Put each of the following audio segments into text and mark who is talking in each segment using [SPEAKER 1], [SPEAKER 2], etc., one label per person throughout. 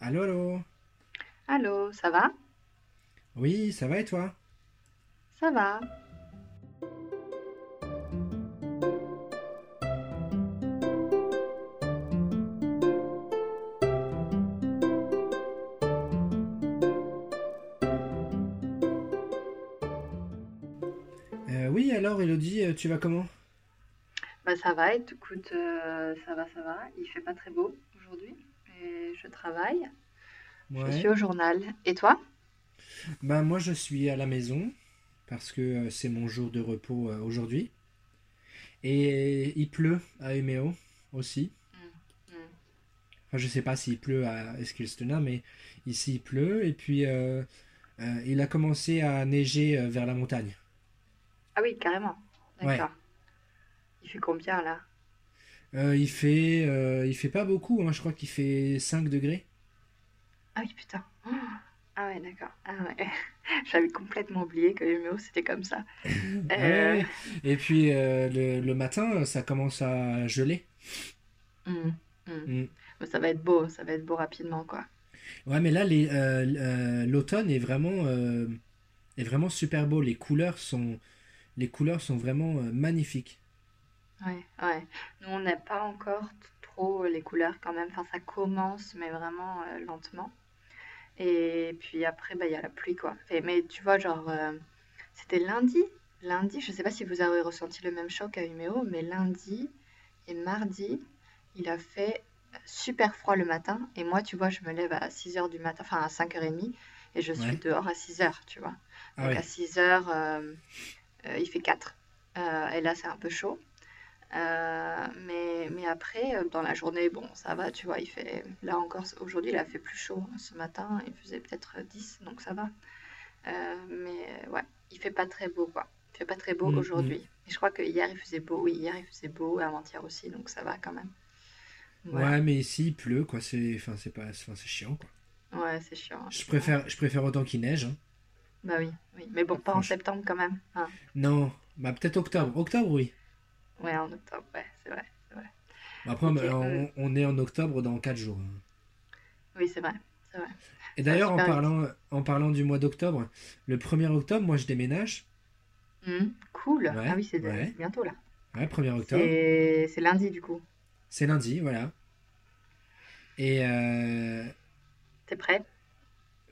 [SPEAKER 1] Allô, allô?
[SPEAKER 2] Allô, ça va?
[SPEAKER 1] Oui, ça va et toi?
[SPEAKER 2] Ça va.
[SPEAKER 1] Euh, oui, alors, Elodie, euh, tu vas comment?
[SPEAKER 2] Bah ça va, écoute, euh, ça va, ça va. Il fait pas très beau je travaille. Je suis au journal. Et toi?
[SPEAKER 1] Ben, moi, je suis à la maison parce que euh, c'est mon jour de repos euh, aujourd'hui. Et il pleut à Umeå aussi.
[SPEAKER 2] Mm, mm.
[SPEAKER 1] Enfin, je sais pas s'il pleut à Eskilstuna, mais ici il pleut. Et puis, euh, euh, il a commencé à neiger vers la montagne.
[SPEAKER 2] Ah oui, carrément.
[SPEAKER 1] Ouais.
[SPEAKER 2] D'accord. Il fait combien là?
[SPEAKER 1] Euh, il fait, euh, il fait pas beaucoup, hein, je crois qu'il fait 5 degrés.
[SPEAKER 2] Ah oui, putain. Oh. Ah ouais, d'accord. Ah ouais. J'avais complètement oublié que les méos c'était comme ça.
[SPEAKER 1] Ah
[SPEAKER 2] Euh,
[SPEAKER 1] ouais. Et puis euh, le, le matin, ça commence à geler.
[SPEAKER 2] mm, mm.
[SPEAKER 1] Mm.
[SPEAKER 2] Mais Ça va être beau, ça va être beau rapidement quoi.
[SPEAKER 1] Ouais, mais là, euh, l'automne est vraiment, est vraiment super beau. Les couleurs sont, les couleurs sont vraiment magnifiques.
[SPEAKER 2] Ouais, ouais. Nous, on n'a pas encore t- trop les couleurs quand même. Enfin, ça commence, mais vraiment euh, lentement. Et puis après, bah, il y a la pluie, quoi. Et- mais tu vois, genre, euh, c'était lundi. Lundi, je sais pas si vous avez ressenti le même choc à Umeå, mais lundi et mardi, il a fait super froid le matin. Et moi, tu vois, je me lève à 6 heures du matin, enfin à 5h30, et je suis
[SPEAKER 1] Ouais.
[SPEAKER 2] dehors à 6 heures, tu vois.
[SPEAKER 1] Ah
[SPEAKER 2] Donc à
[SPEAKER 1] ouais.
[SPEAKER 2] 6 heures, euh, il fait 4. Euh, et là, c'est un peu chaud. Euh, mais, mais après, euh, dans la journée, bon, ça va, tu vois, il fait, là encore, aujourd'hui, il a fait plus chaud. Ce matin, il faisait peut-être 10, donc ça va. Euh, mais euh, ouais, il fait pas très beau, quoi. Il fait pas très beau
[SPEAKER 1] Mm, mm.
[SPEAKER 2] aujourd'hui. Et je crois que hier, il faisait beau, oui, hier, il faisait beau, et avant-hier aussi, donc ça va quand même. Voilà.
[SPEAKER 1] Ouais, mais ici il pleut, quoi. C'est, enfin, c'est pas, enfin, c'est chiant, quoi.
[SPEAKER 2] Ouais, c'est chiant,
[SPEAKER 1] Je
[SPEAKER 2] effectivement.
[SPEAKER 1] préfère, je préfère autant qu'il neige. hein.
[SPEAKER 2] Bah oui, oui. Mais bon, pas en septembre quand même. hein.
[SPEAKER 1] Non, bah peut-être octobre. Octobre, oui.
[SPEAKER 2] Ouais, en octobre, ouais, c'est vrai.
[SPEAKER 1] Bah, Après,
[SPEAKER 2] euh,
[SPEAKER 1] on, est en octobre dans 4 jours. hein.
[SPEAKER 2] oui, c'est vrai, c'est vrai.
[SPEAKER 1] Et d'ailleurs, en
[SPEAKER 2] vite.
[SPEAKER 1] parlant, en parlant du mois d'octobre, le 1er octobre, moi je déménage.
[SPEAKER 2] Mhm, cool. Ah oui, c'est
[SPEAKER 1] ouais.
[SPEAKER 2] bientôt là.
[SPEAKER 1] Ouais, 1er octobre.
[SPEAKER 2] C'est c'est lundi du coup.
[SPEAKER 1] C'est lundi, voilà. Et euh,
[SPEAKER 2] T'es prêt?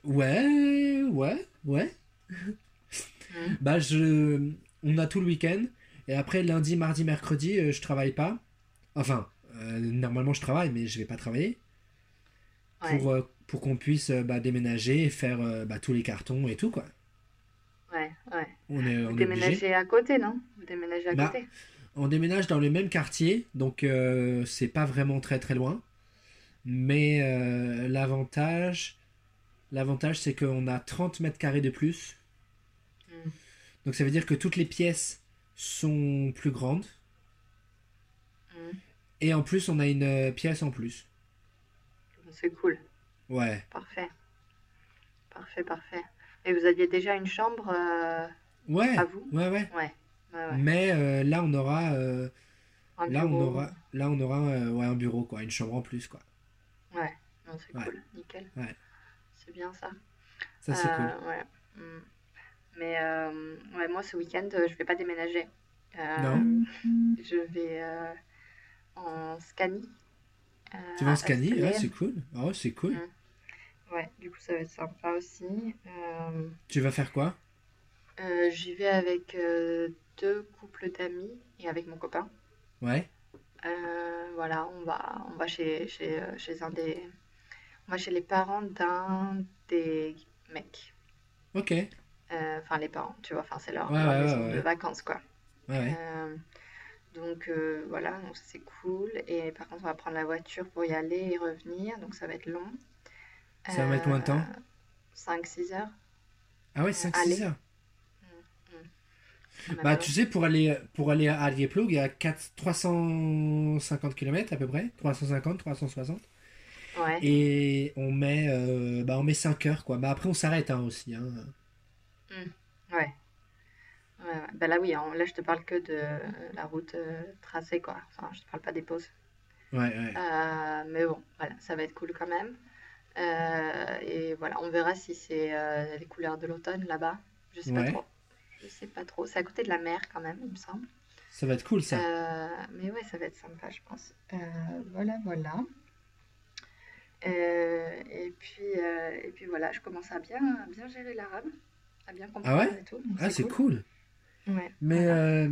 [SPEAKER 1] ouais, ouais, ouais.
[SPEAKER 2] Mhm.
[SPEAKER 1] Bah, je, on a tout le week-end. Et après, lundi, mardi, mercredi, euh, je travaille pas. Enfin, euh, normalement, je travaille, mais je vais pas travailler.
[SPEAKER 2] Ouais,
[SPEAKER 1] Pour, euh, pour qu'on puisse euh, bah, déménager et faire bah, tous les cartons et tout, quoi.
[SPEAKER 2] ouais, ouais.
[SPEAKER 1] On est,
[SPEAKER 2] Vous
[SPEAKER 1] on est
[SPEAKER 2] déménagez à côté, non? Vous déménagez à
[SPEAKER 1] Bah,
[SPEAKER 2] côté?
[SPEAKER 1] on déménage dans le même quartier, donc c'est pas vraiment très très loin. Mais l'avantage, l'avantage, c'est qu'on a 30 mètres carrés de plus.
[SPEAKER 2] Mhm.
[SPEAKER 1] Donc ça veut dire que toutes les pièces sont plus grandes.
[SPEAKER 2] Mhm.
[SPEAKER 1] Et en plus, on a une euh, pièce en plus.
[SPEAKER 2] C'est cool.
[SPEAKER 1] Ouais.
[SPEAKER 2] Parfait. Parfait, parfait. Et vous aviez déjà une chambre euh,
[SPEAKER 1] Ouais,
[SPEAKER 2] à vous?
[SPEAKER 1] ouais, ouais.
[SPEAKER 2] Ouais.
[SPEAKER 1] Mais euh, là, on aura, euh,
[SPEAKER 2] Un
[SPEAKER 1] là, on
[SPEAKER 2] bureau.
[SPEAKER 1] aura, là, on aura ouais, un bureau, quoi, une chambre en plus, quoi.
[SPEAKER 2] Ouais, c'est cool. Nickel.
[SPEAKER 1] ouais.
[SPEAKER 2] C'est bien ça.
[SPEAKER 1] Ça, c'est cool.
[SPEAKER 2] Ouais. Mm. Mais euh, ouais, moi, ce week-end, je vais pas déménager.
[SPEAKER 1] Non?
[SPEAKER 2] Euh, je vais euh, en Scanie,
[SPEAKER 1] Tu vas en Scanie?
[SPEAKER 2] Escalier.
[SPEAKER 1] c'est cool. Oh, c'est cool.
[SPEAKER 2] Mm. Ouais, du coup, ça va être sympa aussi. Euh,
[SPEAKER 1] Tu vas faire quoi?
[SPEAKER 2] euh, j'y vais avec euh, deux couples d'amis et avec mon copain.
[SPEAKER 1] Ouais.
[SPEAKER 2] Voilà, on va, on va chez, chez, chez un des, on va chez les parents d'un des mecs.
[SPEAKER 1] Ok.
[SPEAKER 2] Euh, Enfin, les parents, tu vois, enfin, c'est leur,
[SPEAKER 1] ouais,
[SPEAKER 2] leur maison de vacances, quoi. Euh, donc euh, voilà, donc c'est cool. Et par contre, on va prendre la voiture pour y aller et revenir, donc ça va être long.
[SPEAKER 1] Ça va mettre combien de temps?
[SPEAKER 2] 5-6 heures.
[SPEAKER 1] Ah ouais,
[SPEAKER 2] Euh,
[SPEAKER 1] 5-6
[SPEAKER 2] aller.
[SPEAKER 1] heures.
[SPEAKER 2] Mm, mm.
[SPEAKER 1] Bah, tu sais, pour aller, pour aller à Arjeplog, il y a 4, 350 km à peu près. 350, 360.
[SPEAKER 2] Ouais,
[SPEAKER 1] Et on met, euh, bah, on met 5 heures, quoi. Bah, après, on s'arrête, hein, aussi, hein.
[SPEAKER 2] Ouais. Ouais, ouais. Bah là, oui, hein, là, je te parle que de euh, la route euh, tracée, quoi. Enfin, je te parle pas des pauses.
[SPEAKER 1] Ouais, ouais.
[SPEAKER 2] Euh, mais bon, voilà, ça va être cool quand même. Euh, et voilà, on verra si c'est euh, les couleurs de l'automne là-bas. Je sais pas
[SPEAKER 1] Ouais.
[SPEAKER 2] trop. Je sais pas trop. C'est à côté de la mer quand même, il me semble.
[SPEAKER 1] Ça va être cool ça.
[SPEAKER 2] Euh, mais ouais, ça va être sympa, je pense. Euh, voilà, voilà. Euh, et puis, euh, et puis voilà, je commence à bien, à bien gérer l'arabe, à bien
[SPEAKER 1] Ah ouais
[SPEAKER 2] et tout.
[SPEAKER 1] Ah, c'est
[SPEAKER 2] cool.
[SPEAKER 1] cool.
[SPEAKER 2] Ouais,
[SPEAKER 1] Mais
[SPEAKER 2] voilà.
[SPEAKER 1] euh,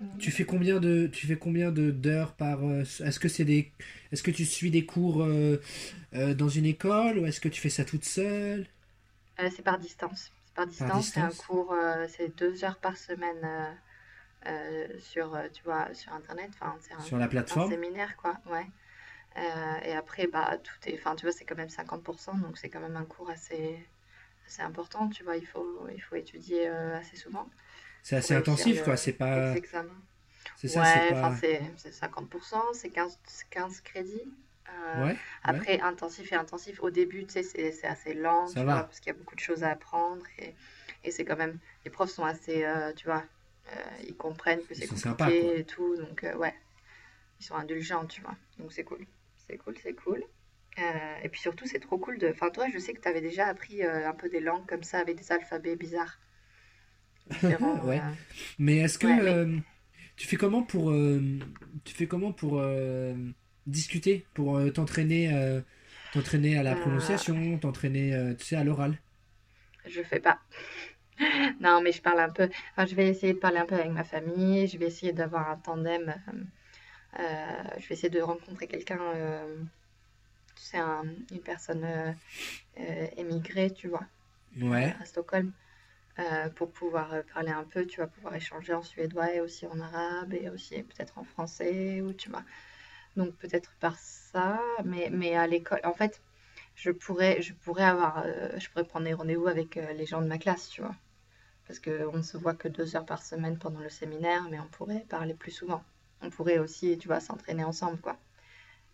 [SPEAKER 2] Mm.
[SPEAKER 1] tu fais combien de tu fais combien de d'heures par euh, est-ce que c'est des est-ce que tu suis des cours euh, euh, dans une école ou est-ce que tu fais ça toute seule?
[SPEAKER 2] Euh, c'est par distance. C'est par distance, c'est un cours, euh, c'est deux heures par semaine euh, euh, sur, euh, tu vois, sur Internet. Enfin, c'est un,
[SPEAKER 1] sur la
[SPEAKER 2] un
[SPEAKER 1] plateforme?
[SPEAKER 2] séminaire, quoi. Ouais. Euh, et après, bah, tout est, enfin, tu vois, c'est quand même 50%, donc c'est quand même un cours assez, assez important, tu vois. Il faut, il faut étudier euh, assez souvent
[SPEAKER 1] C'est assez intensif quoi, c'est pas c'est ça, c'est
[SPEAKER 2] Ouais,
[SPEAKER 1] pas
[SPEAKER 2] c'est c'est 50%, c'est 15, 15 crédits. Euh,
[SPEAKER 1] Ouais, ouais,
[SPEAKER 2] après, intensif et intensif, au début, tu sais, c'est c'est assez lent,
[SPEAKER 1] ça
[SPEAKER 2] tu vois, parce qu'il y a beaucoup de choses à apprendre et, et c'est quand même, les profs sont assez, euh, tu vois, euh, ils comprennent que c'est
[SPEAKER 1] sympas
[SPEAKER 2] compliqué et tout, donc ouais, ils sont indulgents, tu vois, donc c'est cool, c'est cool, c'est cool. Euh, et puis surtout, c'est trop cool de, enfin, toi, je sais que tu avais déjà appris euh, un peu des langues comme ça, avec des alphabets bizarres.
[SPEAKER 1] Ouais. Mais est-ce que
[SPEAKER 2] ouais, mais
[SPEAKER 1] euh, tu fais comment pour tu fais comment pour discuter, pour t'entraîner t'entraîner à la prononciation, t'entraîner tu sais à l'oral?
[SPEAKER 2] je fais pas. Non, mais je parle un peu. Enfin, je vais essayer de parler un peu avec ma famille. Je vais essayer d'avoir un tandem. euh, je vais essayer de rencontrer quelqu'un, euh, un- une personne euh, euh, émigrée, tu vois,
[SPEAKER 1] Ouais.
[SPEAKER 2] à Stockholm, euh, pour pouvoir parler un peu, tu vas pouvoir échanger en suédois et aussi en arabe et aussi peut-être en français, ou tu vois. Donc peut-être par ça, mais, mais à l'école, en fait, je pourrais, je pourrais avoir, euh, je pourrais prendre des rendez-vous avec euh, les gens de ma classe, tu vois. Parce qu'on ne se voit que deux heures par semaine pendant le séminaire, mais on pourrait parler plus souvent. On pourrait aussi, tu vois, s'entraîner ensemble, quoi.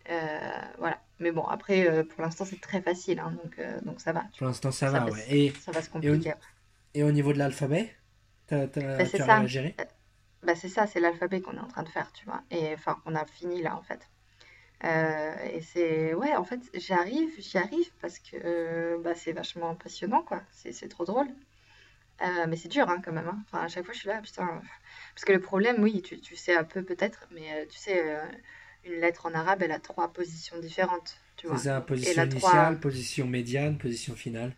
[SPEAKER 2] Euh, voilà. Mais bon, après, euh, pour l'instant, c'est très facile, hein, donc, euh, donc ça va,
[SPEAKER 1] Pour l'instant ça
[SPEAKER 2] Ça
[SPEAKER 1] va
[SPEAKER 2] va,
[SPEAKER 1] ouais.
[SPEAKER 2] s-
[SPEAKER 1] Et
[SPEAKER 2] ça va se
[SPEAKER 1] et au,
[SPEAKER 2] compliquer
[SPEAKER 1] et au niveau de l'alphabet,
[SPEAKER 2] Bah,
[SPEAKER 1] tu
[SPEAKER 2] ça.
[SPEAKER 1] gérer?
[SPEAKER 2] Euh, Bah, c'est ça, c'est l'alphabet qu'on est en train de faire, tu vois. Et enfin, on a fini là, en fait. Euh, et c'est, ouais, en fait, j'arrive, j'y arrive parce que euh, bah, c'est vachement passionnant, quoi. C'est trop drôle. Euh, mais c'est dur, hein, quand même. hein. Enfin, à chaque fois, je suis là, putain. Parce que le problème, oui, tu, tu sais un peu peut-être, mais tu sais, une lettre en arabe, elle a trois positions différentes, tu
[SPEAKER 1] C'est
[SPEAKER 2] vois.
[SPEAKER 1] ça,
[SPEAKER 2] Donc, et
[SPEAKER 1] position
[SPEAKER 2] trois,
[SPEAKER 1] initiale, position médiane, position finale.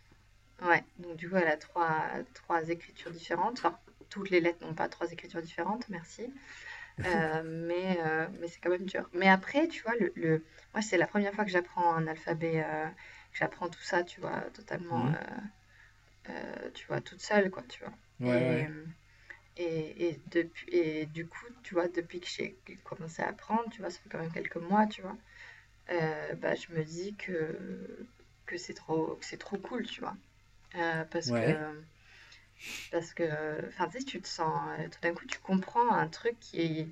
[SPEAKER 2] ouais. Donc, du coup, elle a trois, trois écritures différentes. Enfin, toutes les lettres n'ont pas trois écritures différentes, merci. Euh, mais euh, mais c'est quand même dur. Mais après, tu vois, le, le- moi, c'est la première fois que j'apprends un alphabet, euh, que j'apprends tout ça, tu vois, totalement, tu vois, toute seule, quoi, tu vois.
[SPEAKER 1] Ouais,
[SPEAKER 2] Et,
[SPEAKER 1] ouais.
[SPEAKER 2] Et, et, depuis, et du coup, tu vois, depuis que j'ai commencé à apprendre, tu vois, ça fait quand même quelques mois, tu vois, euh, bah, je me dis que, que c'est trop, que c'est trop cool, tu vois. Euh, parce que,
[SPEAKER 1] Ouais.
[SPEAKER 2] parce que, enfin, tu sais, tu te sens, euh, tout d'un coup, tu comprends un truc qui est,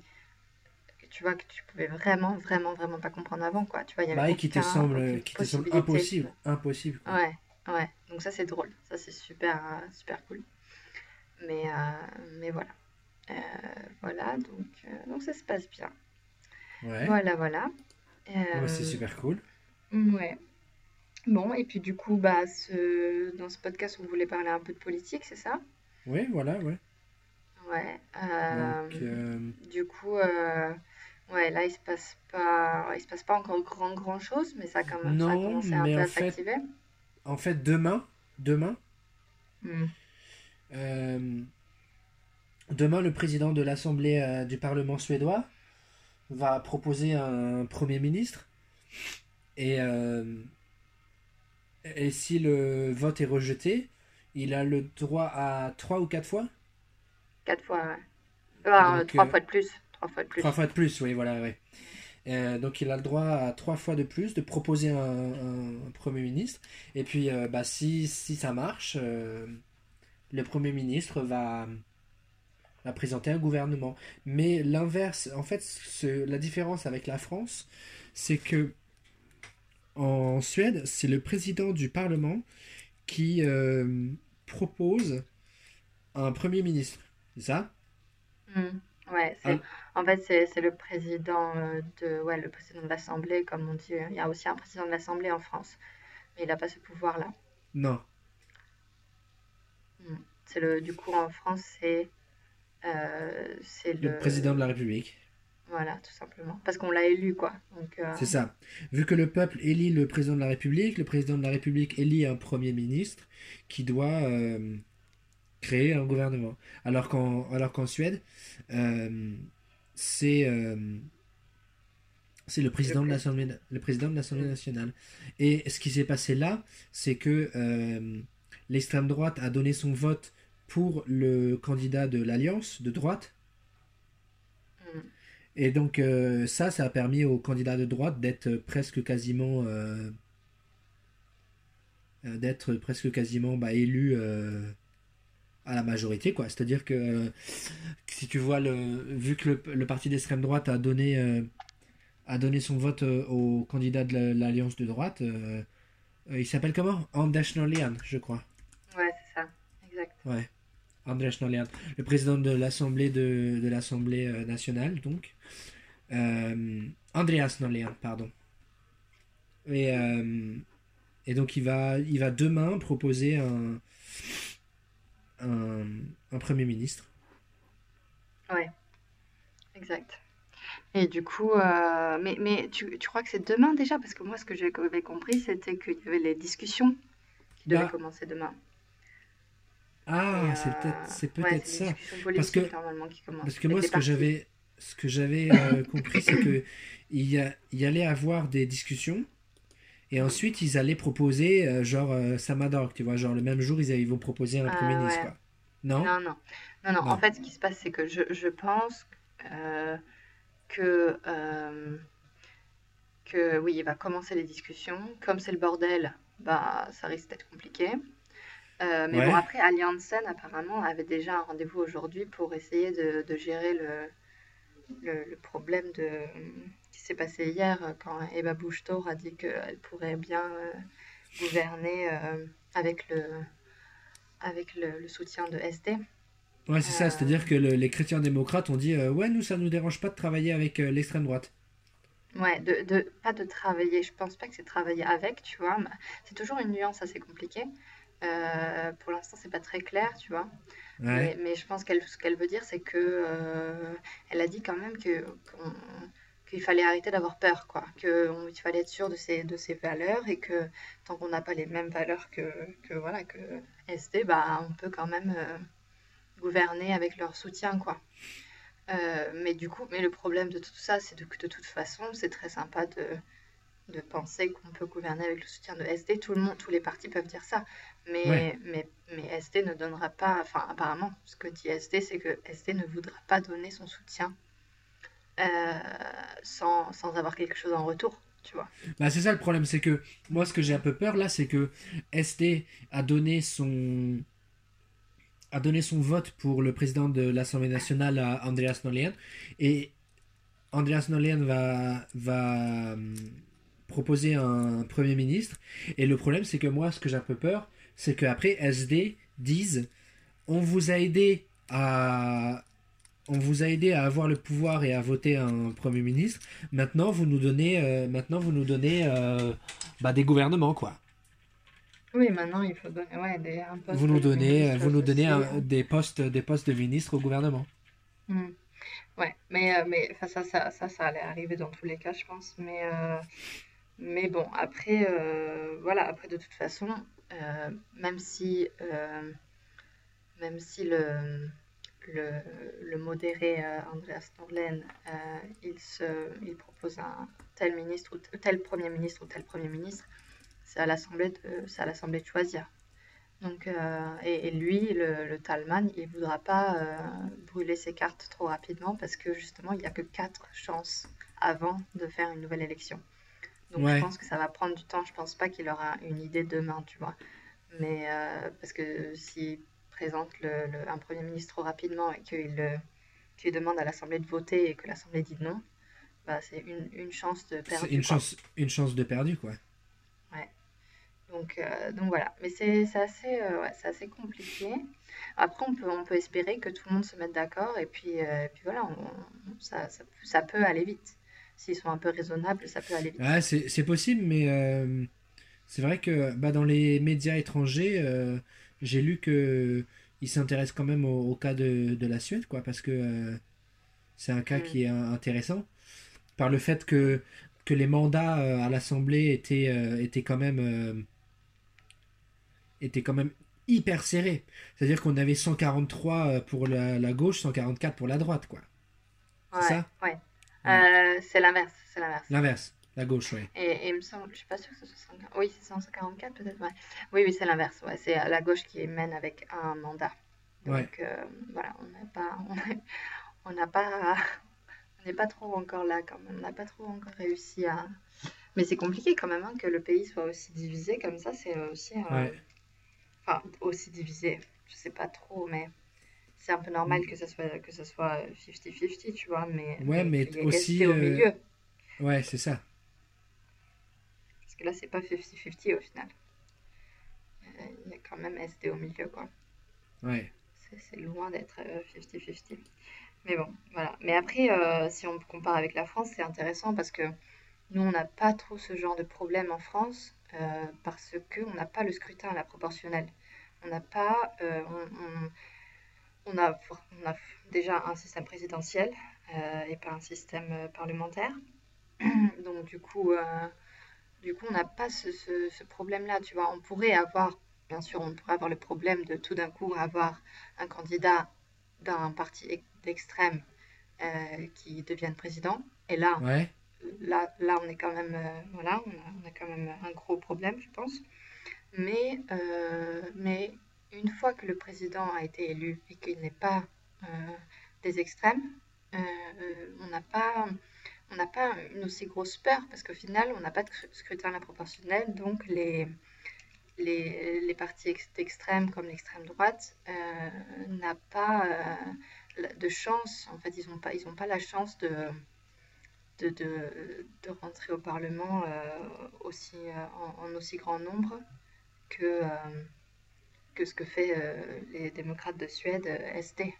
[SPEAKER 2] que tu vois, que tu pouvais vraiment, vraiment, vraiment pas comprendre avant, quoi. Tu vois, il y
[SPEAKER 1] Bah,
[SPEAKER 2] avait
[SPEAKER 1] et qui te semble, qui te semble impossible, impossible, quoi.
[SPEAKER 2] Ouais, ouais. Donc ça, c'est drôle. Ça, c'est super, euh, super cool. Mais, euh, mais voilà. Euh, voilà, donc, euh, donc ça se passe bien.
[SPEAKER 1] Ouais.
[SPEAKER 2] Voilà, voilà.
[SPEAKER 1] Ouais, bah, c'est super cool.
[SPEAKER 2] ouais. Bon, et puis du coup, bah, ce, dans ce podcast, on voulait parler un peu de politique, c'est ça?
[SPEAKER 1] Ouais, voilà, ouais.
[SPEAKER 2] Ouais.
[SPEAKER 1] Donc,
[SPEAKER 2] Euh, du coup, euh, ouais, là, il se passe pas, il se passe pas encore grand, grand chose, mais ça, quand même, ça a
[SPEAKER 1] non,
[SPEAKER 2] commencé un
[SPEAKER 1] mais
[SPEAKER 2] peu à s'activer.
[SPEAKER 1] en fait, demain, demain,
[SPEAKER 2] Hmm.
[SPEAKER 1] Euh, demain, le président de l'Assemblée euh, du Parlement suédois va proposer un Premier ministre. Et, euh, et si le vote est rejeté, il a le droit à trois ou quatre fois?
[SPEAKER 2] Quatre fois, ouais. Enfin,
[SPEAKER 1] Donc, euh,
[SPEAKER 2] fois de plus. Trois fois de
[SPEAKER 1] trois
[SPEAKER 2] plus.
[SPEAKER 1] fois de plus, oui, voilà. Euh, donc il a le droit à trois fois de plus de proposer un, Premier ministre. Et puis, euh, bah, si, si ça marche, le Premier ministre va, va présenter un gouvernement. Mais l'inverse, en fait, ce- la différence avec la France, c'est que en Suède, c'est le président du Parlement qui euh, propose un Premier ministre. C'est ça?
[SPEAKER 2] Hmm. Ouais,
[SPEAKER 1] Un-
[SPEAKER 2] en fait c'est c'est le président euh, de ouais le président de l'Assemblée comme on dit. Il y a aussi un président de l'Assemblée en France. mais il n'a pas ce pouvoir-là.
[SPEAKER 1] Non.
[SPEAKER 2] Hmm. C'est le, du coup, en France, c'est euh, c'est
[SPEAKER 1] Le
[SPEAKER 2] le...
[SPEAKER 1] président de la République.
[SPEAKER 2] Voilà, tout simplement. Parce qu'on l'a élu, quoi. Donc, euh,
[SPEAKER 1] C'est ça. Vu que le peuple élit le président de la République, le président de la République élit un premier ministre qui doit euh, créer un gouvernement. Alors qu'en alors qu'en Suède, c'est c'est le président de
[SPEAKER 2] pré-
[SPEAKER 1] l'Assemblée le président de l'Assemblée
[SPEAKER 2] Hmm.
[SPEAKER 1] nationale. Et ce qui s'est passé là, c'est que l'extrême droite a donné son vote pour le candidat de l'Alliance de droite.
[SPEAKER 2] Hmm.
[SPEAKER 1] Et donc euh, ça, ça a permis au candidat de droite d'être presque quasiment euh, euh, d'être presque quasiment bah, élu euh, à la majorité, quoi. C'est-à-dire que si tu vois le vu que le, le parti d'extrême droite a donné a donné son vote au candidat de la- l'Alliance de droite, il s'appelle comment? Anders Norlian, je crois.
[SPEAKER 2] Ouais, c'est ça. Exact.
[SPEAKER 1] Ouais. Andrés Norlian, le président de l'Assemblée de, de l'Assemblée euh, nationale, donc. Euh, Andreas pardon. Et, euh, et donc il va, il va demain proposer un, un, un Premier ministre.
[SPEAKER 2] Ouais, exact. Et du coup, euh, mais, mais tu, tu crois que c'est demain déjà? Parce que moi, ce que j'avais compris, c'était qu'il y avait les discussions qui devaient
[SPEAKER 1] Bah,
[SPEAKER 2] commencer demain.
[SPEAKER 1] Ah, c'est
[SPEAKER 2] euh,
[SPEAKER 1] peut-être,
[SPEAKER 2] ouais, les
[SPEAKER 1] ça. Parce que,
[SPEAKER 2] qui
[SPEAKER 1] parce que moi, ce que j'avais, ce que j'avais euh, compris, c'est que il y a, il y allait avoir des discussions. Et ensuite, ils allaient proposer, euh, genre, euh, Samador, tu vois, genre, le même jour, ils, ils vont proposer un premier ministre,
[SPEAKER 2] ouais.
[SPEAKER 1] quoi. Non?
[SPEAKER 2] Non, non. Non, non. En fait, ce qui se passe, c'est que je, je pense euh, que, euh, que oui, il va commencer les discussions. Comme c'est le bordel, bah, ça risque d'être compliqué. Euh, mais bon, après, Alliansen, apparemment, avait déjà un rendez-vous aujourd'hui pour essayer de, de gérer le, le, le problème de, qui s'est passé hier euh, quand Eva Busch Thor a dit qu'elle pourrait bien euh, gouverner euh, avec le, avec le, le soutien de SD.
[SPEAKER 1] Ouais, c'est ça,
[SPEAKER 2] Euh,
[SPEAKER 1] c'est-à-dire que le- les chrétiens démocrates ont dit, euh, ouais, nous, ça nous dérange pas de travailler avec euh, l'extrême droite.
[SPEAKER 2] Ouais, de, de, pas de travailler, je pense pas que c'est travailler avec, tu vois, c'est toujours une nuance assez compliquée. Euh, pour l'instant, c'est pas très clair, tu vois.
[SPEAKER 1] Ouais.
[SPEAKER 2] Mais, mais je pense qu'elle, ce qu'elle veut dire, c'est que euh, elle a dit quand même que qu'on- qu'il fallait arrêter d'avoir peur, quoi. Qu'il fallait être sûr de ses, de ses valeurs et que tant qu'on n'a pas les mêmes valeurs que, que voilà que SD, bah on peut quand même euh, gouverner avec leur soutien, quoi. Euh, mais du coup, mais le problème de tout ça, c'est que de toute façon, c'est très sympa de, de penser qu'on peut gouverner avec le soutien de SD. Tout le monde, tous les partis peuvent dire ça. Mais, mais, mais SD ne donnera pas, enfin apparemment, ce que dit SD, c'est que SD ne voudra pas donner son soutien euh, sans, sans avoir quelque chose en retour, tu vois.
[SPEAKER 1] Bah, c'est ça le problème, c'est que moi, ce que j'ai un peu peur là, c'est que SD a donné son a donné son vote pour le président de l'Assemblée nationale à Andreas Norlén et Andreas Norlén va va hum, proposer un premier ministre et le problème c'est que moi ce que j'ai un peu peur c'est qu'après SD disent on vous a aidé à on vous a aidé à avoir le pouvoir et à voter un premier ministre maintenant vous nous donnez euh, maintenant vous nous donnez euh, bah, des gouvernements quoi
[SPEAKER 2] Oui, maintenant il faut donner ouais, des, un poste
[SPEAKER 1] vous nous
[SPEAKER 2] de
[SPEAKER 1] donnez
[SPEAKER 2] ministre
[SPEAKER 1] vous nous donnez un- des postes des postes de ministre au gouvernement
[SPEAKER 2] Hmm. Ouais, mais, euh, mais ça, ça, ça, ça allait arriver dans tous les cas, je pense. Mais, euh, mais bon, après, euh, voilà, après de toute façon, euh, même si, euh, même si le, le, modéré euh, Andreas Norlén, euh, il se, il propose un tel ministre ou tel premier ministre ou tel premier ministre, c'est à l'Assemblée de, de choisir. Donc, et, lui, le, le Talman, il voudra pas brûler ses cartes trop rapidement parce que justement, il n'y a que quatre chances avant de faire une nouvelle élection. Donc, je pense que ça va prendre du temps. Je pense pas qu'il aura une idée demain, tu vois. Mais euh, parce que s'il présente le, le- un premier ministre trop rapidement et qu'il qu'il demande à l'Assemblée de voter et que l'Assemblée dit non, bah, c'est une, une chance de perdre,
[SPEAKER 1] une
[SPEAKER 2] quoi.
[SPEAKER 1] chance une chance de perdu quoi
[SPEAKER 2] Ouais. Donc, euh, donc voilà, mais c'est assez, euh, ouais, assez compliqué. Après, on peut, on peut espérer que tout le monde se mette d'accord et puis, euh, et puis voilà, on- ça, ça peut aller vite. S'ils sont un peu raisonnables, ça peut aller vite.
[SPEAKER 1] Ouais, c'est possible, mais, euh, C'est vrai que bah, dans les médias étrangers, euh, j'ai lu que ils s'intéressent quand même au, au cas de, de la Suède, quoi, parce que euh, c'est un cas
[SPEAKER 2] Mm.
[SPEAKER 1] qui est intéressant par le fait que, que les mandats à l'Assemblée étaient, étaient quand même étaient quand même hyper serrés. C'est-à-dire qu'on avait 143 pour la, la gauche, 144 pour la droite, quoi. C'est
[SPEAKER 2] Ouais,
[SPEAKER 1] ça?
[SPEAKER 2] ouais. Euh, c'est l'inverse, c'est l'inverse.
[SPEAKER 1] L'inverse, la gauche, ouais.
[SPEAKER 2] Et, et il me semble, je suis pas sûre que ce soit 140. Oui, c'est 144 peut-être. ouais. Oui, oui, c'est l'inverse. Ouais, c'est euh, la gauche qui mène avec un mandat. Donc
[SPEAKER 1] Ouais.
[SPEAKER 2] euh, voilà, on n'a pas, on n'a pas, on n'est pas trop encore là quand même. On n'a pas trop encore réussi à. Mais c'est compliqué quand même hein, que le pays soit aussi divisé comme ça. C'est aussi, euh, enfin, aussi divisé. Je sais pas trop, mais c'est un peu normal que ça soit que ça soit 50-50, tu vois. Mais
[SPEAKER 1] Ouais, mais
[SPEAKER 2] y
[SPEAKER 1] aussi,
[SPEAKER 2] au
[SPEAKER 1] euh,
[SPEAKER 2] milieu.
[SPEAKER 1] Ouais, c'est ça.
[SPEAKER 2] Parce que là, c'est pas 50-50 au final. Euh, Il y a quand même SD au milieu, quoi.
[SPEAKER 1] Ouais.
[SPEAKER 2] C'est loin d'être euh, 50-50. Mais bon, voilà. Mais après, euh, si on compare avec la France, c'est intéressant parce que nous, on n'a pas trop ce genre de problème en France euh, parce qu'on n'a pas le scrutin à la proportionnelle. On n'a pas. euh, on, on- on a, on a déjà un système présidentiel euh, et pas un système euh, parlementaire. Donc, du coup, euh, du coup, on n'a pas ce, ce- ce problème-là, tu vois. On pourrait avoir, bien sûr, on pourrait avoir le problème de tout d'un coup avoir un candidat d'un parti ex- d'extrême euh, qui devienne président. Et là,
[SPEAKER 1] Ouais.
[SPEAKER 2] là, là, on est quand même, euh, voilà, on a, on a quand même un gros problème, je pense. Mais, euh, mais une fois que le président a été élu et qu'il n'est pas euh, des extrêmes, euh, on n'a pas, on n'a pas une aussi grosse peur parce qu'au final, on n'a pas de scr- scrutin à la donc les, les, les partis ex- extrêmes comme l'extrême droite euh, n'a pas euh, de chance. En fait, ils n'ont pas, ils ont pas la chance de, de, de, rentrer au Parlement euh, aussi, euh, en, aussi grand nombre que, euh, que ce que fait euh, les démocrates de Suède, euh, SD.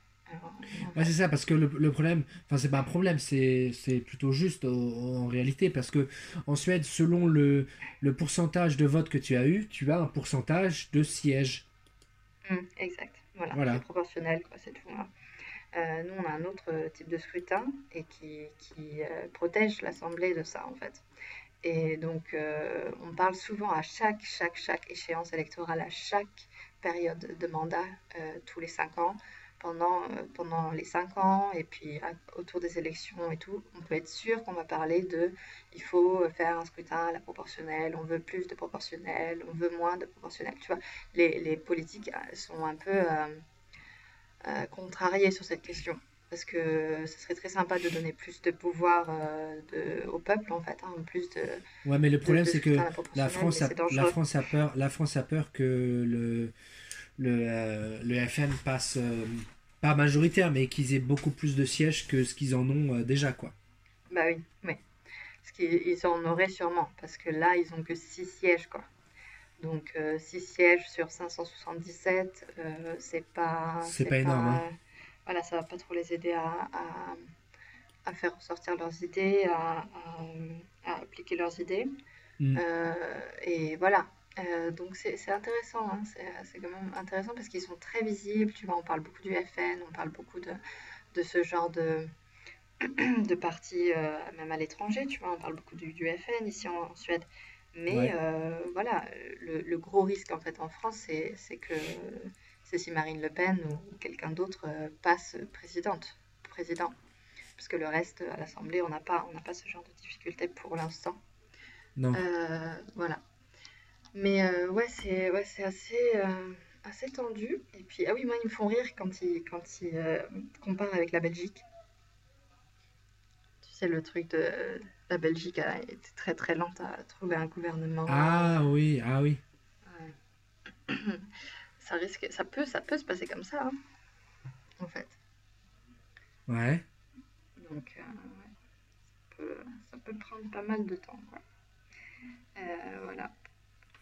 [SPEAKER 1] Ouais, c'est ça, parce que le, le problème, enfin, c'est pas un problème, c'est plutôt juste au- en réalité, parce que en Suède, selon le, le pourcentage de votes que tu as eu, tu as un pourcentage de sièges.
[SPEAKER 2] Mm, exact. Voilà,
[SPEAKER 1] Voilà.
[SPEAKER 2] c'est proportionnel, quoi, c'est tout. hein. Euh, nous, on a un autre euh, type de scrutin et qui, qui euh, protège l'Assemblée de ça, en fait. Et donc, euh, on parle souvent à chaque, chaque, chaque échéance électorale, à chaque période de mandat, euh, tous les cinq ans, pendant, euh, pendant les cinq ans, et puis à- autour des élections et tout, on peut être sûr qu'on va parler de il faut faire un scrutin à la proportionnelle, on veut plus de proportionnel, on veut moins de proportionnel. Tu vois, les, les politiques euh, sont un peu contrariés sur cette question. Parce que ce serait très sympa de donner plus de pouvoir euh, de, au peuple, en fait, hein, plus de,
[SPEAKER 1] Ouais, mais le problème, c'est que
[SPEAKER 2] la
[SPEAKER 1] France a, la. France a peur, la France a peur que le, le, euh, le FN passe, euh, pas majoritaire, mais qu'ils aient beaucoup plus de sièges que ce qu'ils en ont déjà, quoi.
[SPEAKER 2] Bah oui, oui. Parce qu'ils ils en auraient sûrement, parce que là, ils ont que 6 sièges, quoi. Donc, 6 sièges sur 577, euh, c'est pas,
[SPEAKER 1] C'est
[SPEAKER 2] c'est
[SPEAKER 1] pas énorme, hein.
[SPEAKER 2] Voilà, ça va pas trop les aider à, à, à faire ressortir leurs idées, à, à- appliquer leurs idées.
[SPEAKER 1] Mm.
[SPEAKER 2] Euh, et voilà. Euh, donc c'est intéressant, hein. C'est quand même intéressant parce qu'ils sont très visibles. Tu vois, on parle beaucoup du FN, on parle beaucoup de, de ce genre de, de partis, euh, même à l'étranger. Tu vois, on parle beaucoup du, du FN ici en, en Suède. Mais
[SPEAKER 1] Ouais.
[SPEAKER 2] voilà, le, le gros risque en fait en France, c'est c'est que c'est si Marine Le Pen ou quelqu'un d'autre euh, passe présidente, président. Parce que le reste, à l'Assemblée, on n'a pas, on pas ce genre de difficulté pour l'instant.
[SPEAKER 1] Non.
[SPEAKER 2] Euh, voilà. Mais euh, ouais, c'est ouais, assez, euh, assez tendu. Et puis, ah oui, moi, ils me font rire quand ils, quand ils comparent avec la Belgique. Tu sais, le truc de la Belgique a été très très lente à trouver un gouvernement.
[SPEAKER 1] Ah oui, ah oui.
[SPEAKER 2] Ouais. Ça risque, ça peut, ça peut se passer comme ça, hein, en fait.
[SPEAKER 1] Ouais.
[SPEAKER 2] Donc, euh, ouais, ça peut, ça peut prendre pas mal de temps, quoi. Euh, voilà.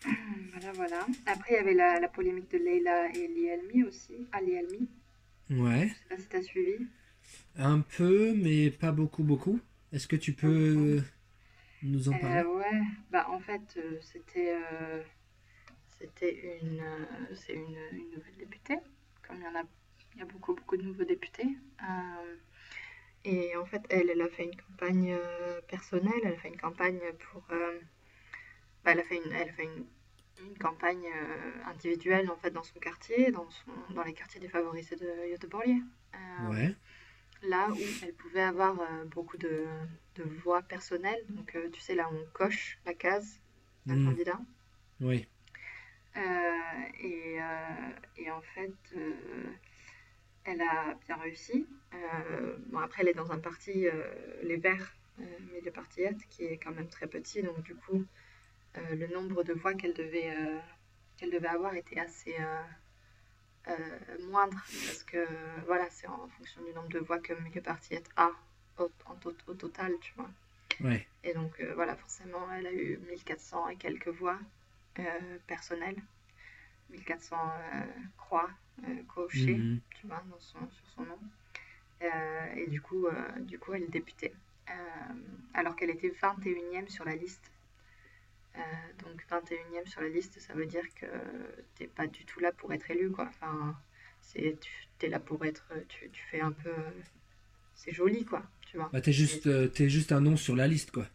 [SPEAKER 2] Voilà, voilà. Après, il y avait la, la polémique de Leila et Lielmi aussi. Ah, Lielmi.
[SPEAKER 1] Ouais.
[SPEAKER 2] Je sais pas si t'as suivi.
[SPEAKER 1] Un peu, mais pas beaucoup, beaucoup. Est-ce que tu peux nous en
[SPEAKER 2] Euh,
[SPEAKER 1] parler?
[SPEAKER 2] ouais, bah en fait, c'était euh, c'était une, euh, c'est une, une nouvelle députée, comme il y en a, il y a beaucoup, beaucoup de nouveaux députés. Euh, et en fait, elle, elle a fait une campagne euh, personnelle, elle a fait une campagne pour, euh, bah, elle a fait une, elle a fait une, une campagne individuelle en fait dans son quartier, dans son, dans les quartiers défavorisés de, de Borlier. Euh,
[SPEAKER 1] Ouais.
[SPEAKER 2] là où elle pouvait avoir beaucoup de, de voix personnelles. Donc, tu sais, là, on coche la case d'un
[SPEAKER 1] Mm.
[SPEAKER 2] candidat.
[SPEAKER 1] Oui.
[SPEAKER 2] Euh, et, euh, et en fait, euh, elle a bien réussi. Bon, après, elle est dans un parti, les Verts, mais le parti qui est quand même très petit. Donc, du coup, le nombre de voix qu'elle devait, qu'elle devait avoir était assez euh, moindre. Parce que, voilà, c'est en fonction du nombre de voix que le parti a au, en tot- au total, tu vois.
[SPEAKER 1] Ouais.
[SPEAKER 2] Et donc, euh, voilà, forcément, elle a eu 1400 et quelques voix euh, personnelles. 1400 euh, croix euh, cochées,
[SPEAKER 1] Mhm.
[SPEAKER 2] tu vois, dans son, sur son nom. Et du coup, du coup, elle est députée. Alors qu'elle était 21e sur la liste. Donc 21e sur la liste, ça veut dire que t'es pas du tout là pour être élu, quoi. Enfin, c'est, tu es là pour être, tu, tu fais un peu, c'est joli, quoi, tu vois.
[SPEAKER 1] Bah, t'es juste, t'es juste un nom sur la liste, quoi.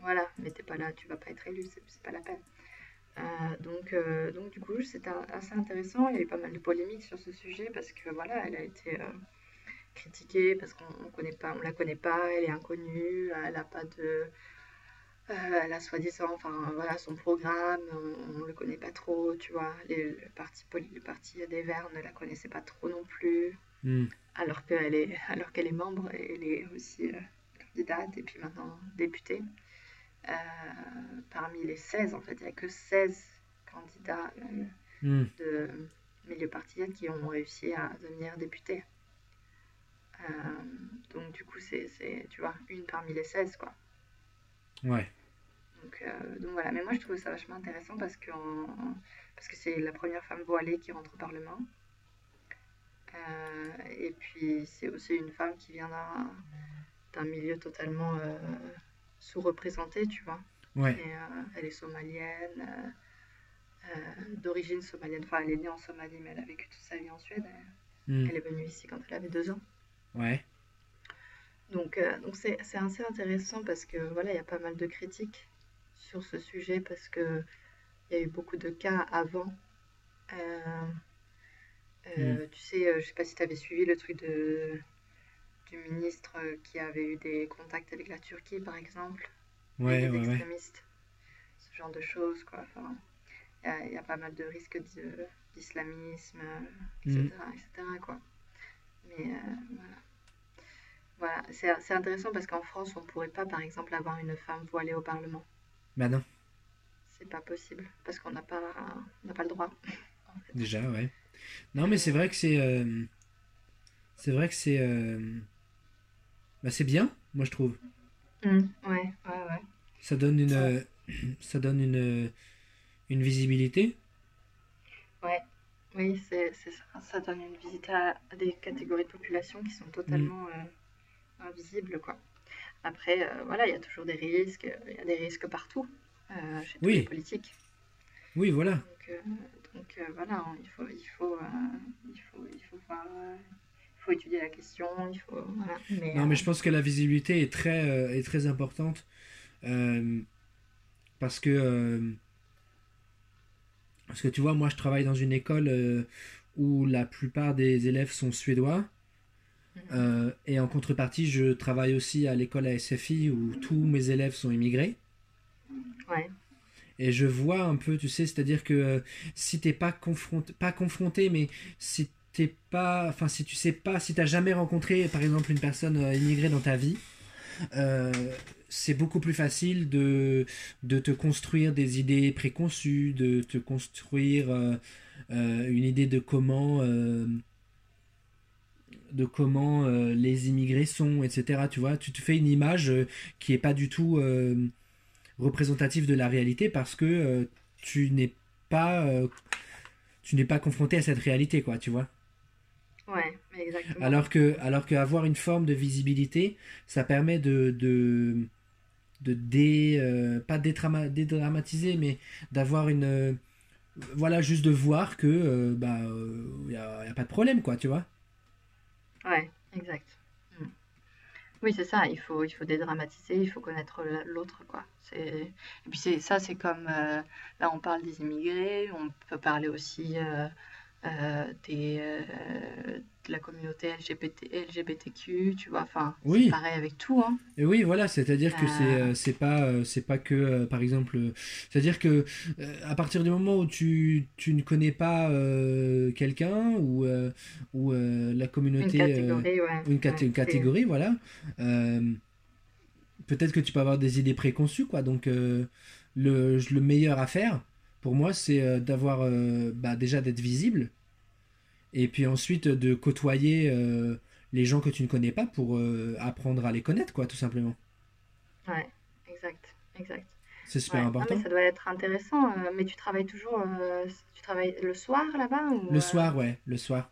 [SPEAKER 2] Voilà, mais t'es pas là, tu vas pas être élu, c'est c'est pas la peine. Euh, donc, euh, donc du coup, c'était assez intéressant. Il y a eu pas mal de polémiques sur ce sujet parce que voilà, elle a été euh, critiquée parce qu'on on connaît pas, on la connaît pas, elle est inconnue, elle a pas de, euh, elle a soi-disant, enfin voilà, son programme, on, on le connaît pas trop, tu vois. Les- le parti, le parti des Verts ne la connaissait pas trop non plus,
[SPEAKER 1] Hmm.
[SPEAKER 2] alors qu'elle est, alors qu'elle est membre et elle est aussi euh, candidate et puis maintenant députée. Euh, parmi les 16, en fait, il n'y a que 16 candidats
[SPEAKER 1] Hmm.
[SPEAKER 2] de milieu partien qui ont réussi à devenir députés. Euh, donc du coup, c'est, tu vois, une parmi les 16, quoi.
[SPEAKER 1] Ouais.
[SPEAKER 2] Donc, euh, donc voilà, mais moi je trouve ça vachement intéressant parce que, en- parce que c'est la première femme voilée qui rentre au Parlement. Euh, et puis c'est aussi une femme qui vient d'un, d'un milieu totalement euh, sous-représenté, tu vois.
[SPEAKER 1] Ouais.
[SPEAKER 2] Et, euh, elle est somalienne, euh, euh, d'origine somalienne. Enfin, elle est née en Somalie, mais elle a vécu toute sa vie en Suède. Elle,
[SPEAKER 1] Hmm.
[SPEAKER 2] elle est venue ici quand elle avait deux ans.
[SPEAKER 1] Ouais.
[SPEAKER 2] Donc, euh, donc c'est, c'est assez intéressant parce que voilà, il y a pas mal de critiques sur ce sujet parce que il y a eu beaucoup de cas avant. Euh, euh, Tu sais, je sais pas si tu avais suivi le truc de, du ministre euh, qui avait eu des contacts avec la Turquie, par exemple.
[SPEAKER 1] Ouais,
[SPEAKER 2] des
[SPEAKER 1] ouais, ouais.
[SPEAKER 2] extrémistes, ce genre de choses, quoi. Enfin, il y a, il y a pas mal de risques d'islamisme, etc.,
[SPEAKER 1] Mm.
[SPEAKER 2] etc., quoi. Mais euh, voilà. Voilà, c'est intéressant parce qu'en France, on pourrait pas, par exemple, avoir une femme voilée au Parlement.
[SPEAKER 1] Bah non,
[SPEAKER 2] C'est pas possible parce qu'on n'a pas, on pas le droit. en fait.
[SPEAKER 1] déjà, ouais. Non, mais c'est vrai que c'est. euh, C'est vrai que c'est. euh, Bah, c'est bien, moi je trouve.
[SPEAKER 2] Mm, ouais, ouais, ouais.
[SPEAKER 1] Ça donne une. Euh, Ça donne une. euh, Une visibilité.
[SPEAKER 2] Ouais, oui, c'est, ça. Ça donne une visite à, à des catégories de population qui sont totalement euh, invisibles, quoi. Après, euh, voilà, il y a toujours des risques. Il y a des risques partout, chez tous
[SPEAKER 1] Oui.
[SPEAKER 2] les politiques.
[SPEAKER 1] Oui, voilà.
[SPEAKER 2] Donc, donc voilà, hein, il faut, il faut, il faut, il faut voir, faut étudier la question, il faut, voilà. Mais,
[SPEAKER 1] Non, mais
[SPEAKER 2] euh,
[SPEAKER 1] je pense que la visibilité est très, euh, est très importante. euh, parce que. Parce que tu vois, moi je travaille dans une école euh, où la plupart des élèves sont suédois.
[SPEAKER 2] mhm.
[SPEAKER 1] Euh, et en contrepartie, je travaille aussi à l'école ASFI où tous mes élèves sont immigrés.
[SPEAKER 2] ouais,
[SPEAKER 1] Et je vois un peu, tu sais, c'est-à-dire que euh, si t'es pas confronté, pas confronté, mais si t'es pas, enfin si tu sais pas, si t'as jamais rencontré par exemple une personne euh, immigrée dans ta vie, euh, c'est beaucoup plus facile de, de te construire des idées préconçues, de te construire euh, une idée de comment, de comment les immigrés sont, etc. Tu vois, tu te fais une image qui est pas du tout représentative de la réalité parce que tu n'es pas, pas confronté à cette réalité, quoi, tu vois.
[SPEAKER 2] Ouais, exactement.
[SPEAKER 1] Alors que, alors que avoir une forme de visibilité, ça permet de, de, de dé, euh, pas dédrama- dédramatiser, mais d'avoir une, euh, voilà, juste de voir que, euh, bah, il y a, y a pas de problème, quoi, tu vois.
[SPEAKER 2] Ouais, exact. Mm. Oui, c'est ça, il faut, il faut dédramatiser, il faut connaître la- l'autre, quoi. C'est... Et puis c'est, ça, c'est comme, là on parle des immigrés, on peut parler aussi des, euh, de la communauté LGBT, LGBTQ, tu vois, enfin,
[SPEAKER 1] Oui.
[SPEAKER 2] pareil avec tout, hein.
[SPEAKER 1] Et oui, voilà, c'est-à-dire que c'est
[SPEAKER 2] Euh,
[SPEAKER 1] euh, c'est pas euh, c'est pas que euh, par exemple euh, c'est-à-dire que euh, à partir du moment où tu, tu ne connais pas euh, quelqu'un ou euh, ou euh, la
[SPEAKER 2] une
[SPEAKER 1] communauté euh,
[SPEAKER 2] catégorie, ouais,
[SPEAKER 1] une, cat-
[SPEAKER 2] ouais,
[SPEAKER 1] une
[SPEAKER 2] c'est...
[SPEAKER 1] catégorie, voilà, euh, peut-être que tu peux avoir des idées préconçues, quoi. Donc euh, le le meilleur à faire pour moi, c'est euh, d'avoir euh, bah, déjà d'être visible et puis ensuite de côtoyer euh, les gens que tu ne connais pas pour euh, apprendre à les connaître, quoi, tout simplement.
[SPEAKER 2] Ouais, exact, exact.
[SPEAKER 1] C'est super
[SPEAKER 2] Ouais, non, mais
[SPEAKER 1] important.
[SPEAKER 2] ça doit être intéressant, euh, mais tu travailles toujours, euh, tu travailles le soir là-bas ou...
[SPEAKER 1] Le
[SPEAKER 2] euh,
[SPEAKER 1] soir, ouais, le soir.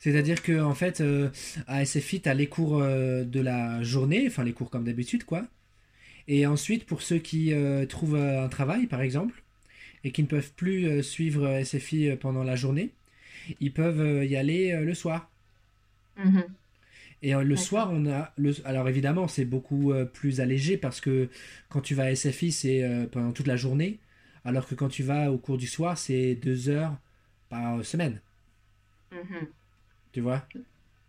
[SPEAKER 1] C'est-à-dire que en fait, euh, à SFI, tu as les cours euh, de la journée, enfin les cours comme d'habitude, quoi. Et ensuite, pour ceux qui euh, trouvent euh, un travail, par exemple, et qui ne peuvent plus euh, suivre euh, SFI euh, pendant la journée, ils peuvent y aller le soir.
[SPEAKER 2] mhm,
[SPEAKER 1] Et le soir, on a le... Alors évidemment, c'est beaucoup plus allégé parce que quand tu vas à SFI, c'est pendant toute la journée, alors que quand tu vas au cours du soir, c'est deux heures par semaine,
[SPEAKER 2] mhm.
[SPEAKER 1] tu vois?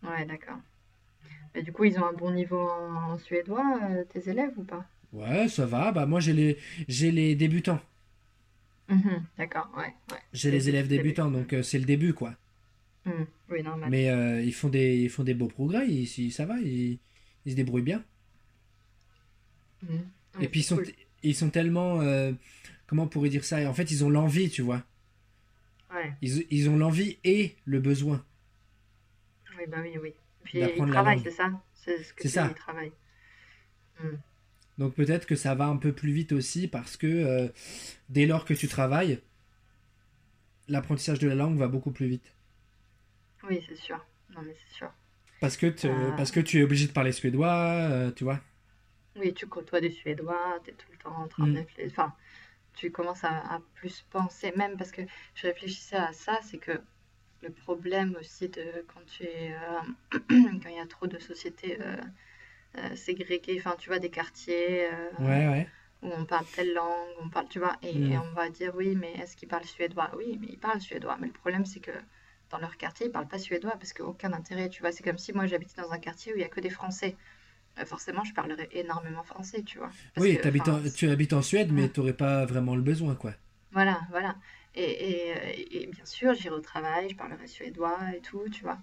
[SPEAKER 2] Ouais, d'accord. Mais du coup, ils ont un bon niveau en, en suédois, euh, tes élèves ou pas?
[SPEAKER 1] Ouais, ça va. Bah moi, j'ai les j'ai les débutants.
[SPEAKER 2] Mhm, D'accord, ouais, ouais.
[SPEAKER 1] J'ai les
[SPEAKER 2] le
[SPEAKER 1] élèves
[SPEAKER 2] début.
[SPEAKER 1] débutants, donc euh, c'est le début, quoi.
[SPEAKER 2] Mhm, Oui, normal.
[SPEAKER 1] Mais euh, ils font des ils font des beaux progrès, ils, ils- ça va, ils, ils se débrouillent bien.
[SPEAKER 2] Mhm.
[SPEAKER 1] Et puis ils sont
[SPEAKER 2] cool.
[SPEAKER 1] ils sont tellement euh, comment on pourrait dire ça? En fait, ils ont l'envie, tu vois.
[SPEAKER 2] Ouais,
[SPEAKER 1] Ils, ils ont l'envie et le besoin
[SPEAKER 2] oui, bah oui, oui. Puis ils travaillent, c'est ça? C'est ce que
[SPEAKER 1] C'est
[SPEAKER 2] tu dis,
[SPEAKER 1] ça.
[SPEAKER 2] ils travaillent. Mhm.
[SPEAKER 1] Donc peut-être que ça va un peu plus vite aussi parce que euh, dès lors que tu travailles, l'apprentissage de la langue va beaucoup plus vite.
[SPEAKER 2] Oui, c'est sûr. Non, mais c'est sûr.
[SPEAKER 1] Parce que, te-
[SPEAKER 2] Euh,
[SPEAKER 1] parce que tu es obligé de parler suédois, euh, tu vois.
[SPEAKER 2] Oui, tu côtoies des Suédois, tu es tout le temps en train de
[SPEAKER 1] Mm.
[SPEAKER 2] réfléchir. Enfin, tu commences à, à plus penser, même parce que je réfléchissais à ça, c'est que le problème aussi de quand tu es, quand il y a trop de sociétés euh, ségrégées, enfin, tu vois, des quartiers euh,
[SPEAKER 1] Ouais, ouais.
[SPEAKER 2] où on parle telle langue, on parle, tu vois, et,
[SPEAKER 1] Mm.
[SPEAKER 2] et on va dire oui, mais est-ce qu'ils parlent suédois? Oui, mais ils parlent suédois. Mais le problème, c'est que dans leur quartier, ils parlent pas suédois parce qu'aucun intérêt, tu vois. C'est comme si moi j'habitais dans un quartier où il y a que des Français. Euh, forcément, je parlerais énormément français, tu vois.
[SPEAKER 1] Oui,
[SPEAKER 2] que,
[SPEAKER 1] en- tu habites en Suède, mais
[SPEAKER 2] Mm.
[SPEAKER 1] t'aurais pas vraiment le besoin, quoi.
[SPEAKER 2] voilà, voilà. Et, et, et bien sûr, j'irai au travail, je parlerai suédois et tout, tu vois.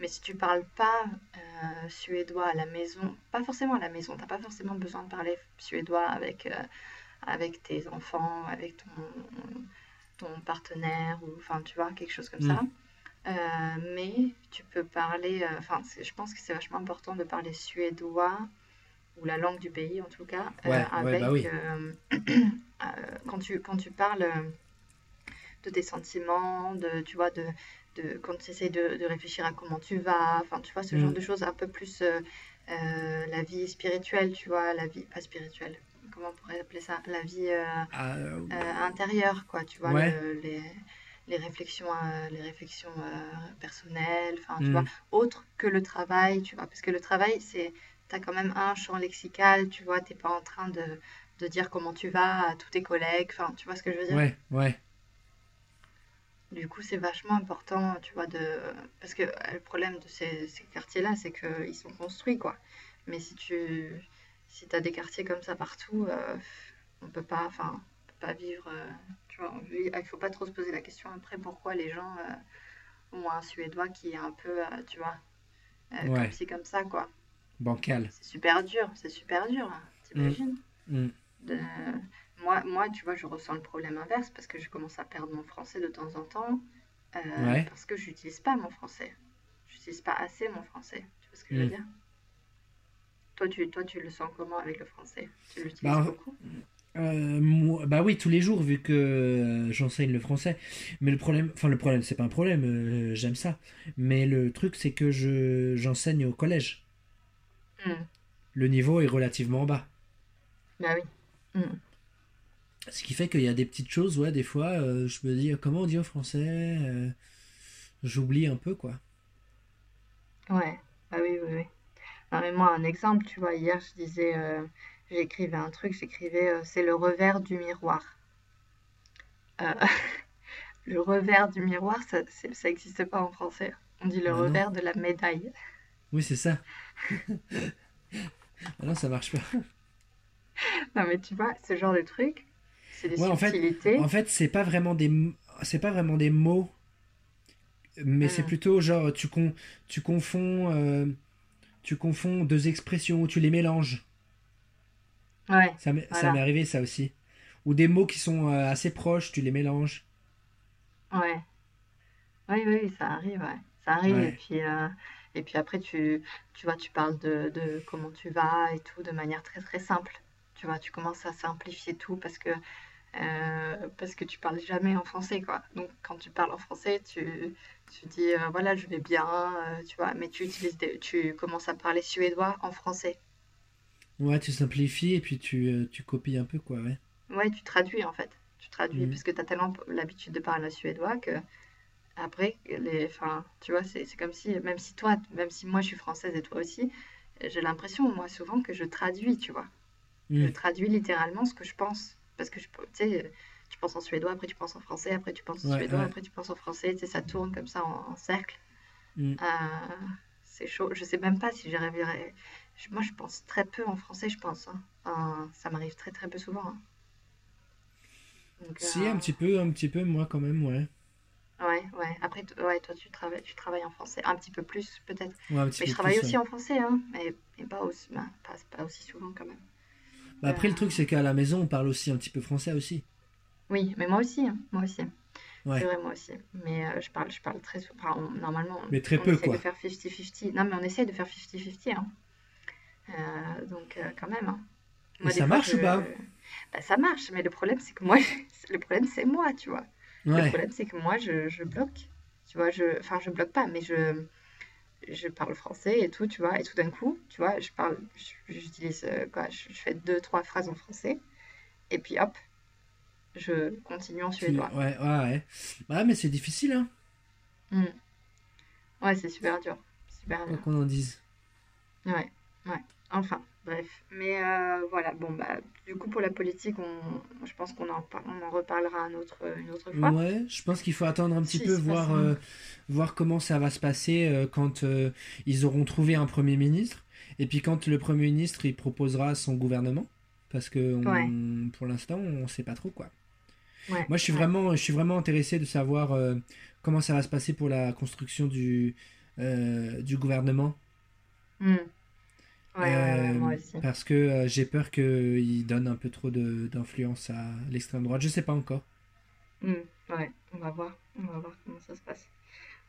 [SPEAKER 2] Mais si tu parles pas euh, suédois à la maison, pas forcément à la maison, t'as pas forcément besoin de parler suédois avec, euh, avec tes enfants, avec ton, ton partenaire, ou enfin, tu vois, quelque chose comme ça.
[SPEAKER 1] Mm.
[SPEAKER 2] Euh, mais tu peux parler, enfin, je pense que c'est vachement important de parler suédois, ou la langue du pays en tout cas,
[SPEAKER 1] ouais,
[SPEAKER 2] avec,
[SPEAKER 1] bah oui.
[SPEAKER 2] euh, quand tu, quand tu parles de tes sentiments, de, tu vois, de, de, quand tu essaies de, de réfléchir à comment tu vas, enfin, tu vois, ce genre
[SPEAKER 1] Mm.
[SPEAKER 2] de choses un peu plus euh, euh, la vie spirituelle, tu vois, la vie, pas spirituelle, comment on pourrait appeler ça, la vie euh,
[SPEAKER 1] Ah, euh,
[SPEAKER 2] intérieure, quoi, tu vois,
[SPEAKER 1] ouais.
[SPEAKER 2] le- les, les réflexions, euh, les réflexions personnelles, enfin, tu vois,
[SPEAKER 1] Mm.
[SPEAKER 2] autre que le travail, tu vois, parce que le travail, c'est, t'as quand même un champ lexical, tu vois, t'es pas en train de, de dire comment tu vas à tous tes collègues, enfin, tu vois ce que je veux dire?
[SPEAKER 1] Ouais, ouais.
[SPEAKER 2] Du coup, c'est vachement important, tu vois, de... Parce que euh, le problème de ces, ces quartiers-là, c'est qu'ils sont construits, quoi. Mais si tu... Si t'as des quartiers comme ça partout, euh, on peut pas, enfin, pas vivre, euh, tu vois, on vit- il faut pas trop se poser la question après pourquoi les gens euh, ont un Suédois qui est un peu, euh, tu vois, euh, comme
[SPEAKER 1] Ouais.
[SPEAKER 2] ci, comme ça, quoi.
[SPEAKER 1] Bancal.
[SPEAKER 2] C'est super dur, c'est super dur, hein,
[SPEAKER 1] Mm.
[SPEAKER 2] t'imagines?
[SPEAKER 1] Mm.
[SPEAKER 2] De- Moi, moi, tu vois, je ressens le problème inverse parce que je commence à perdre mon français de temps en temps euh,
[SPEAKER 1] Ouais.
[SPEAKER 2] parce que j'utilise pas mon français. J'utilise pas assez mon français. Tu vois ce que je veux
[SPEAKER 1] Mm.
[SPEAKER 2] dire? Toi, tu, toi, tu le sens comment avec le français? Tu l'utilises
[SPEAKER 1] Bah,
[SPEAKER 2] beaucoup?
[SPEAKER 1] euh, moi- bah oui, tous les jours, vu que euh, j'enseigne le français. Mais le problème, enfin le problème, c'est pas un problème, euh, j'aime ça. Mais le truc, c'est que je j'enseigne au collège.
[SPEAKER 2] Hmm.
[SPEAKER 1] Le niveau est relativement bas.
[SPEAKER 2] Bah oui. Mm.
[SPEAKER 1] Ce qui fait qu'il y a des petites choses, ouais, des fois, euh, je me dis, comment on dit en français euh, J'oublie un peu, quoi.
[SPEAKER 2] Ouais, bah oui, oui, oui. Non, mais moi, un exemple, tu vois, hier, je disais, euh, j'écrivais un truc, j'écrivais, c'est le revers du miroir. Le revers du miroir, ça, n'existe pas en français. On dit le
[SPEAKER 1] Bah non.
[SPEAKER 2] revers de la médaille.
[SPEAKER 1] Oui, c'est ça. Ah non, ça marche pas.
[SPEAKER 2] Non, mais tu vois, ce genre de truc, c'est des
[SPEAKER 1] Ouais, en fait,
[SPEAKER 2] subtilités.
[SPEAKER 1] en fait, c'est pas vraiment des, c'est pas vraiment des mots, mais c'est
[SPEAKER 2] Mm.
[SPEAKER 1] plutôt genre tu con, tu confonds, euh, tu confonds deux expressions, tu les mélanges.
[SPEAKER 2] Ouais,
[SPEAKER 1] Ça m'est,
[SPEAKER 2] voilà.
[SPEAKER 1] arrivé ça aussi. Ou des mots qui sont euh, assez proches, tu les mélanges.
[SPEAKER 2] Ouais. Oui, oui, ça arrive, ouais. Ça arrive, et puis, euh, et puis après, tu, tu vois, tu parles de, de comment tu vas et tout de manière très, très simple. Tu vois, tu commences à simplifier tout parce que, euh, parce que tu parles jamais en français, quoi. Donc, quand tu parles en français, tu, tu dis, euh, voilà, je vais bien, euh, tu vois, mais tu utilises des- tu commences à parler suédois en français.
[SPEAKER 1] Ouais, tu simplifies et puis tu, tu copies un peu quoi, ouais.
[SPEAKER 2] Ouais, tu traduis, en fait. Tu traduis,
[SPEAKER 1] Mm.
[SPEAKER 2] parce que tu as tellement l'habitude de parler suédois que Après, les, enfin, tu vois, c'est comme si, même si toi, même si moi je suis française et toi aussi, j'ai l'impression, moi, souvent que je traduis, tu vois. Je
[SPEAKER 1] Mm.
[SPEAKER 2] traduis littéralement ce que je pense. Parce que, je, tu penses en suédois, après tu penses en français, après tu penses en
[SPEAKER 1] Ouais,
[SPEAKER 2] suédois,
[SPEAKER 1] ouais.
[SPEAKER 2] après tu penses en français, ça tourne comme ça en, en cercle.
[SPEAKER 1] Mm.
[SPEAKER 2] Euh, c'est chaud. Je sais même pas si j'arriverai. je- Moi, je pense très peu en français, je pense. hein. Enfin, ça m'arrive très très peu souvent. hein. Donc,
[SPEAKER 1] Si, un
[SPEAKER 2] euh,
[SPEAKER 1] petit peu, un petit peu, moi quand même, ouais.
[SPEAKER 2] Ouais, ouais. Après, ouais, toi, tu travailles, tu travailles en français. Un petit peu plus, peut-être.
[SPEAKER 1] Ouais, un
[SPEAKER 2] Mais je
[SPEAKER 1] peu
[SPEAKER 2] travaille
[SPEAKER 1] plus,
[SPEAKER 2] aussi
[SPEAKER 1] ouais.
[SPEAKER 2] en français, hein. Mais, mais pas aussi, ben, pas, pas aussi souvent, quand même.
[SPEAKER 1] Bah, après, le truc, c'est qu'à la maison, on parle aussi un petit peu français aussi.
[SPEAKER 2] oui, mais moi aussi, hein. Moi aussi. C'est
[SPEAKER 1] Ouais.
[SPEAKER 2] vrai, moi aussi. Mais euh, je parle, je parle très souvent. Enfin, on- normalement,
[SPEAKER 1] Mais très
[SPEAKER 2] on
[SPEAKER 1] peu, quoi.
[SPEAKER 2] de faire 50-50. Non, mais on essaye de faire 50-50, hein. Euh, donc, euh, quand même, hein. Moi,
[SPEAKER 1] ça
[SPEAKER 2] fois,
[SPEAKER 1] marche
[SPEAKER 2] je...
[SPEAKER 1] ou pas?
[SPEAKER 2] Bah, ça marche, mais le problème, c'est que moi, le problème, c'est moi, tu vois. Le problème, c'est que moi, je, je bloque. Tu vois, je... Enfin, je bloque pas, mais je... je parle français et tout, tu vois, et tout d'un coup, tu vois, je parle, j'utilise, euh, quoi, je, je fais deux, trois phrases en français, et puis hop, je continue en suédois.
[SPEAKER 1] Ouais, ouais, ouais. Ouais, mais c'est difficile, hein,
[SPEAKER 2] Hmm. Ouais, c'est super dur, super dur.
[SPEAKER 1] qu'on en dise.
[SPEAKER 2] Ouais, ouais, enfin, bref. Mais euh, voilà, bon, bah, du coup, pour la politique, on, je pense qu'on en, on en reparlera un autre, une autre fois.
[SPEAKER 1] Ouais, je pense qu'il faut attendre un petit
[SPEAKER 2] Si,
[SPEAKER 1] peu, voir, euh, voir comment ça va se passer euh, quand ils auront trouvé un Premier ministre, et puis quand le Premier ministre il proposera son gouvernement, parce que
[SPEAKER 2] Ouais,
[SPEAKER 1] pour l'instant on sait pas trop quoi.
[SPEAKER 2] ouais,
[SPEAKER 1] Moi je suis
[SPEAKER 2] ouais.
[SPEAKER 1] vraiment, je suis vraiment intéressé de savoir comment ça va se passer pour la construction du, du gouvernement,
[SPEAKER 2] Hmm. Ouais,
[SPEAKER 1] Euh,
[SPEAKER 2] moi aussi.
[SPEAKER 1] parce que euh, j'ai peur qu'il donne un peu trop d'influence à l'extrême droite, je sais pas encore.
[SPEAKER 2] Hmm. Ouais, on va voir, on va voir comment ça se passe.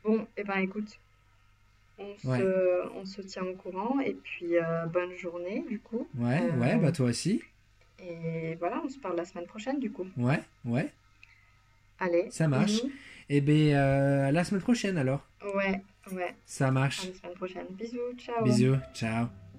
[SPEAKER 2] Bon, et ben écoute, on
[SPEAKER 1] Ouais,
[SPEAKER 2] se, on se tient au courant, et puis euh, bonne journée, du coup.
[SPEAKER 1] ouais, ouais, bah
[SPEAKER 2] Euh,
[SPEAKER 1] toi aussi.
[SPEAKER 2] et voilà, on se parle la semaine prochaine, du coup.
[SPEAKER 1] Ouais, ouais,
[SPEAKER 2] Allez,
[SPEAKER 1] ça marche.
[SPEAKER 2] bisous.
[SPEAKER 1] Et ben euh, à la semaine prochaine alors.
[SPEAKER 2] Ouais, ouais,
[SPEAKER 1] Ça
[SPEAKER 2] à
[SPEAKER 1] marche.
[SPEAKER 2] la semaine prochaine. Bisous, ciao.
[SPEAKER 1] Bisous, ciao.